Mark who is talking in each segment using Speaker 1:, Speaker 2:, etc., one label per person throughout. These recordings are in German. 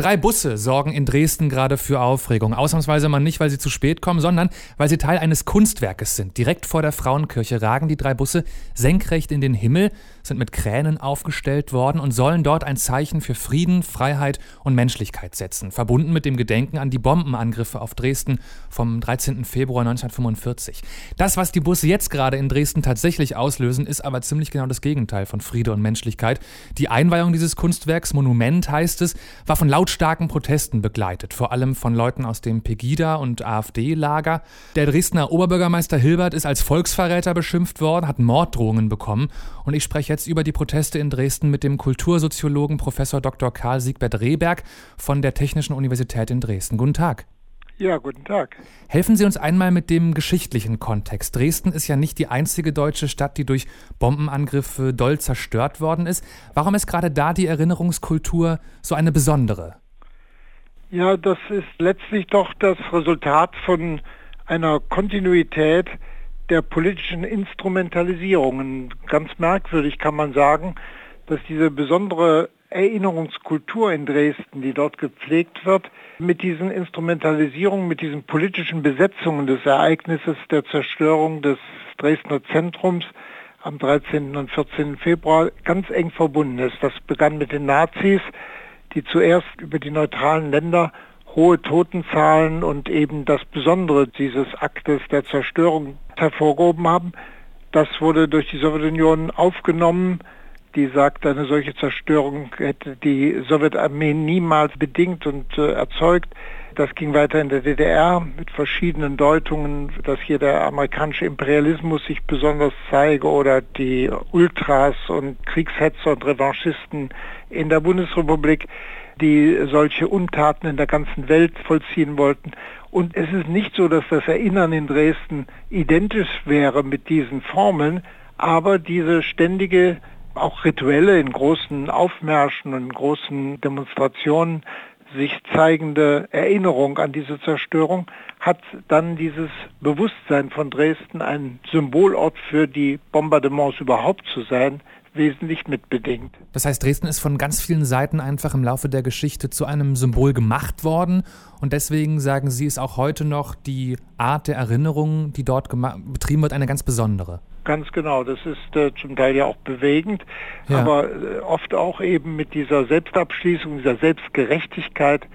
Speaker 1: Drei Busse sorgen in Dresden gerade für Aufregung. Ausnahmsweise mal nicht, weil sie zu spät kommen, sondern weil sie Teil eines Kunstwerkes sind. Direkt vor der Frauenkirche ragen die drei Busse senkrecht in den Himmel, sind mit Kränen aufgestellt worden und sollen dort ein Zeichen für Frieden, Freiheit und Menschlichkeit setzen. Verbunden mit dem Gedenken an die Bombenangriffe auf Dresden vom 13. Februar 1945. Das, was die Busse jetzt gerade in Dresden tatsächlich auslösen, ist aber ziemlich genau das Gegenteil von Friede und Menschlichkeit. Die Einweihung dieses Kunstwerks, Monument heißt es, war von laut lautstarken Protesten begleitet, vor allem von Leuten aus dem Pegida- und AfD-Lager. Der Dresdner Oberbürgermeister Hilbert ist als Volksverräter beschimpft worden, hat Morddrohungen bekommen. Und ich spreche jetzt über die Proteste in Dresden mit dem Kultursoziologen Professor Dr. Karl Siegbert Rehberg von der Technischen Universität in Dresden. Guten Tag.
Speaker 2: Ja, guten Tag.
Speaker 1: Helfen Sie uns einmal mit dem geschichtlichen Kontext. Dresden ist ja nicht die einzige deutsche Stadt, die durch Bombenangriffe doll zerstört worden ist. Warum ist gerade da die Erinnerungskultur so eine besondere?
Speaker 2: Ja, das ist letztlich doch das Resultat von einer Kontinuität der politischen Instrumentalisierungen. Ganz merkwürdig kann man sagen, dass diese besondere Erinnerungskultur in Dresden, die dort gepflegt wird, mit diesen Instrumentalisierungen, mit diesen politischen Besetzungen des Ereignisses der Zerstörung des Dresdner Zentrums am 13. und 14. Februar ganz eng verbunden ist. Das begann mit den Nazis, die zuerst über die neutralen Länder hohe Totenzahlen und eben das Besondere dieses Aktes der Zerstörung hervorgehoben haben. Das wurde durch die Sowjetunion aufgenommen die sagt, eine solche Zerstörung hätte die Sowjetarmee niemals bedingt und äh, erzeugt. Das ging weiter in der DDR mit verschiedenen Deutungen, dass hier der amerikanische Imperialismus sich besonders zeige oder die Ultras und Kriegshetzer und Revanchisten in der Bundesrepublik, die solche Untaten in der ganzen Welt vollziehen wollten. Und es ist nicht so, dass das Erinnern in Dresden identisch wäre mit diesen Formeln, aber diese ständige auch Rituelle in großen Aufmärschen und großen Demonstrationen sich zeigende Erinnerung an diese Zerstörung hat dann dieses Bewusstsein von Dresden, ein Symbolort für die Bombardements überhaupt zu sein, wesentlich mitbedingt.
Speaker 1: Das heißt, Dresden ist von ganz vielen Seiten einfach im Laufe der Geschichte zu einem Symbol gemacht worden und deswegen sagen Sie, ist auch heute noch die Art der Erinnerung, die dort betrieben wird, eine ganz besondere.
Speaker 2: Ganz genau, das ist äh, zum Teil ja auch bewegend, ja. aber äh, oft auch eben mit dieser Selbstabschließung, dieser Selbstgerechtigkeit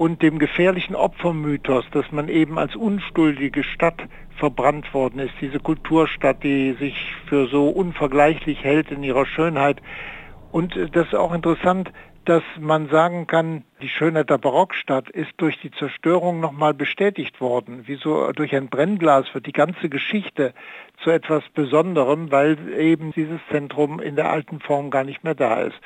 Speaker 2: und dem gefährlichen Opfermythos, dass man eben als unschuldige Stadt verbrannt worden ist, diese Kulturstadt, die sich für so unvergleichlich hält in ihrer Schönheit. Und äh, das ist auch interessant, dass man sagen kann, die Schönheit der Barockstadt ist durch die Zerstörung nochmal bestätigt worden. Wie so durch ein Brennglas wird die ganze Geschichte zu etwas Besonderem, weil eben dieses Zentrum in der alten Form gar nicht mehr da ist.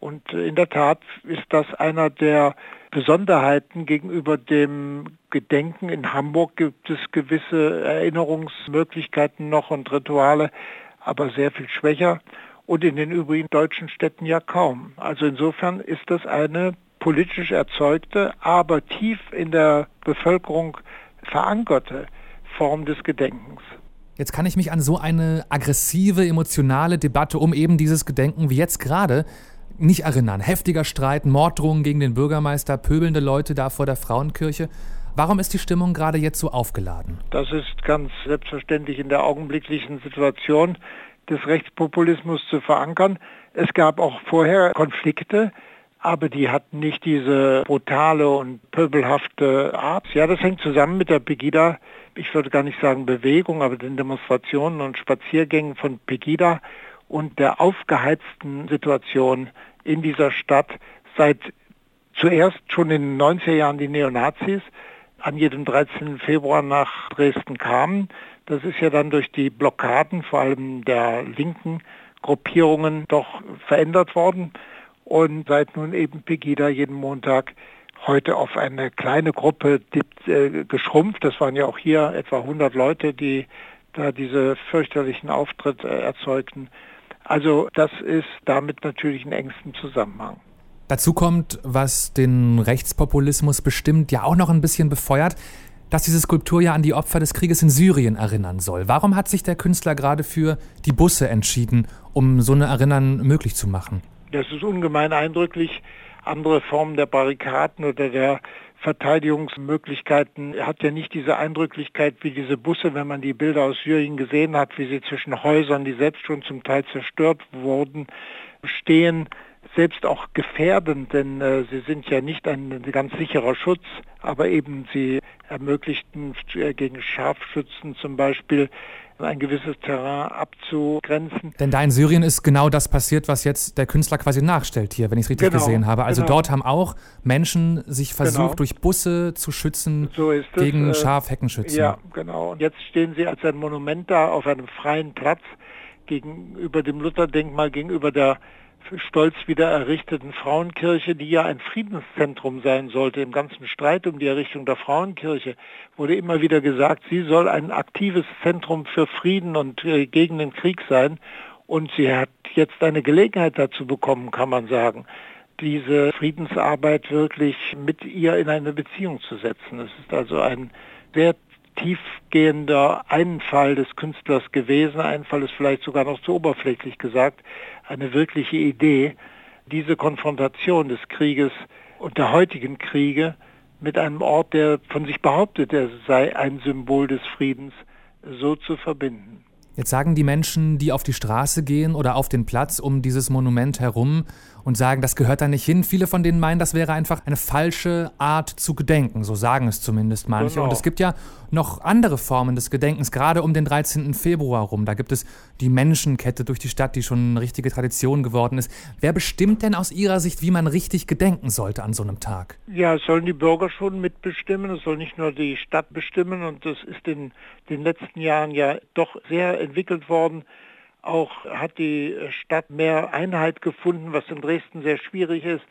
Speaker 2: Und in der Tat ist das einer der Besonderheiten gegenüber dem Gedenken. In Hamburg gibt es gewisse Erinnerungsmöglichkeiten noch und Rituale, aber sehr viel schwächer und in den übrigen deutschen Städten ja kaum. Also insofern ist das eine politisch erzeugte, aber tief in der Bevölkerung verankerte Form des Gedenkens.
Speaker 1: Jetzt kann ich mich an so eine aggressive, emotionale Debatte um eben dieses Gedenken wie jetzt gerade nicht erinnern. Heftiger Streit, Morddrohungen gegen den Bürgermeister, pöbelnde Leute da vor der Frauenkirche. Warum ist die Stimmung gerade jetzt so aufgeladen?
Speaker 2: Das ist ganz selbstverständlich in der augenblicklichen Situation des Rechtspopulismus zu verankern. Es gab auch vorher Konflikte, aber die hatten nicht diese brutale und pöbelhafte Art. Ja, das hängt zusammen mit der Pegida, ich würde gar nicht sagen Bewegung, aber den Demonstrationen und Spaziergängen von Pegida und der aufgeheizten Situation in dieser Stadt seit zuerst schon in den 90er Jahren die Neonazis an jedem 13. Februar nach Dresden kamen, das ist ja dann durch die Blockaden, vor allem der linken Gruppierungen, doch verändert worden. Und seit nun eben Pegida jeden Montag heute auf eine kleine Gruppe äh, geschrumpft. Das waren ja auch hier etwa 100 Leute, die da diese fürchterlichen Auftritt äh, erzeugten. Also das ist damit natürlich in engstem Zusammenhang.
Speaker 1: Dazu kommt, was den Rechtspopulismus bestimmt, ja auch noch ein bisschen befeuert, dass diese Skulptur ja an die Opfer des Krieges in Syrien erinnern soll. Warum hat sich der Künstler gerade für die Busse entschieden, um so eine Erinnern möglich zu machen?
Speaker 2: Das ist ungemein eindrücklich. Andere Formen der Barrikaden oder der Verteidigungsmöglichkeiten. Hat ja nicht diese Eindrücklichkeit wie diese Busse, wenn man die Bilder aus Syrien gesehen hat, wie sie zwischen Häusern, die selbst schon zum Teil zerstört wurden, stehen selbst auch gefährdend, denn äh, sie sind ja nicht ein ganz sicherer Schutz, aber eben sie ermöglichten äh, gegen Scharfschützen zum Beispiel ein gewisses Terrain abzugrenzen.
Speaker 1: Denn da in Syrien ist genau das passiert, was jetzt der Künstler quasi nachstellt hier, wenn ich es richtig genau, gesehen habe. Also genau. dort haben auch Menschen sich versucht, genau. durch Busse zu schützen so gegen äh, Schafheckenschützen.
Speaker 2: Ja, genau. Und jetzt stehen sie als ein Monument da auf einem freien Platz gegenüber dem Lutherdenkmal, gegenüber der stolz wieder errichteten Frauenkirche, die ja ein Friedenszentrum sein sollte. Im ganzen Streit um die Errichtung der Frauenkirche wurde immer wieder gesagt, sie soll ein aktives Zentrum für Frieden und äh, gegen den Krieg sein. Und sie hat jetzt eine Gelegenheit dazu bekommen, kann man sagen, diese Friedensarbeit wirklich mit ihr in eine Beziehung zu setzen. Es ist also ein sehr tiefgehender Einfall des Künstlers gewesen. Einfall ist vielleicht sogar noch zu oberflächlich gesagt. Eine wirkliche Idee, diese Konfrontation des Krieges und der heutigen Kriege mit einem Ort, der von sich behauptet, er sei ein Symbol des Friedens, so zu verbinden.
Speaker 1: Jetzt sagen die Menschen, die auf die Straße gehen oder auf den Platz um dieses Monument herum und sagen, das gehört da nicht hin. Viele von denen meinen, das wäre einfach eine falsche Art zu gedenken. So sagen es zumindest manche. Genau. Und es gibt ja noch andere Formen des Gedenkens, gerade um den 13. Februar rum. Da gibt es die Menschenkette durch die Stadt, die schon eine richtige Tradition geworden ist. Wer bestimmt denn aus Ihrer Sicht, wie man richtig gedenken sollte an so einem Tag?
Speaker 2: Ja, es sollen die Bürger schon mitbestimmen. Es soll nicht nur die Stadt bestimmen. Und das ist in den letzten Jahren ja doch sehr entwickelt worden. Auch hat die Stadt mehr Einheit gefunden, was in Dresden sehr schwierig ist.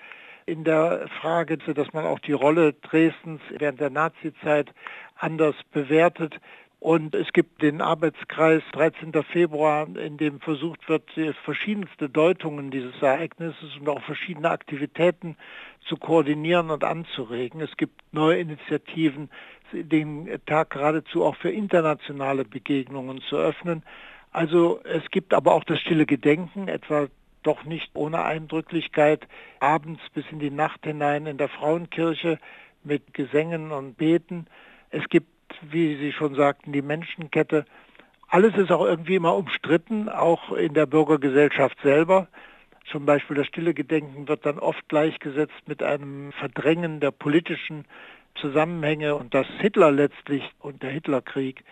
Speaker 2: In der Frage, dass man auch die Rolle Dresdens während der Nazizeit anders bewertet. Und es gibt den Arbeitskreis 13. Februar, in dem versucht wird, verschiedenste Deutungen dieses Ereignisses und auch verschiedene Aktivitäten zu koordinieren und anzuregen. Es gibt neue Initiativen, den Tag geradezu auch für internationale Begegnungen zu öffnen. Also es gibt aber auch das stille Gedenken, etwa doch nicht ohne Eindrücklichkeit, abends bis in die Nacht hinein in der Frauenkirche mit Gesängen und Beten. Es gibt, wie Sie schon sagten, die Menschenkette. Alles ist auch irgendwie immer umstritten, auch in der Bürgergesellschaft selber. Zum Beispiel das stille Gedenken wird dann oft gleichgesetzt mit einem Verdrängen der politischen Zusammenhänge und dass Hitler letztlich und der Hitlerkrieg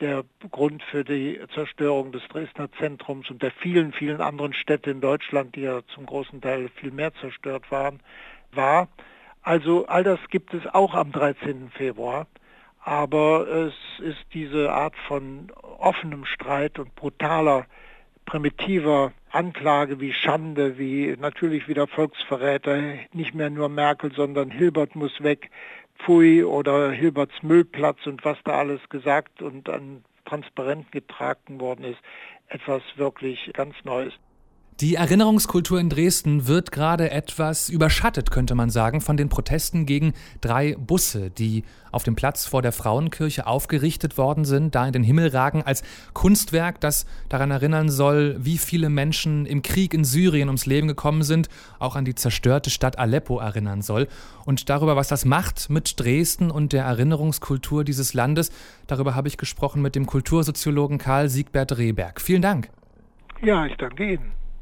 Speaker 2: der Grund für die Zerstörung des Dresdner Zentrums und der vielen, vielen anderen Städte in Deutschland, die ja zum großen Teil viel mehr zerstört waren, war. Also all das gibt es auch am 13. Februar. Aber es ist diese Art von offenem Streit und brutaler, primitiver Anklage wie Schande, wie natürlich wieder Volksverräter, nicht mehr nur Merkel, sondern Hilbert muss weg, Pfui oder Hilberts Müllplatz und was da alles gesagt und an Transparenten getragen worden ist, etwas wirklich ganz Neues.
Speaker 1: Die Erinnerungskultur in Dresden wird gerade etwas überschattet, könnte man sagen, von den Protesten gegen drei Busse, die auf dem Platz vor der Frauenkirche aufgerichtet worden sind, da in den Himmel ragen, als Kunstwerk, das daran erinnern soll, wie viele Menschen im Krieg in Syrien ums Leben gekommen sind, auch an die zerstörte Stadt Aleppo erinnern soll. Und darüber, was das macht mit Dresden und der Erinnerungskultur dieses Landes, darüber habe ich gesprochen mit dem Kultursoziologen Karl Siegbert Rehberg. Vielen Dank.
Speaker 2: Ja, ich danke Ihnen.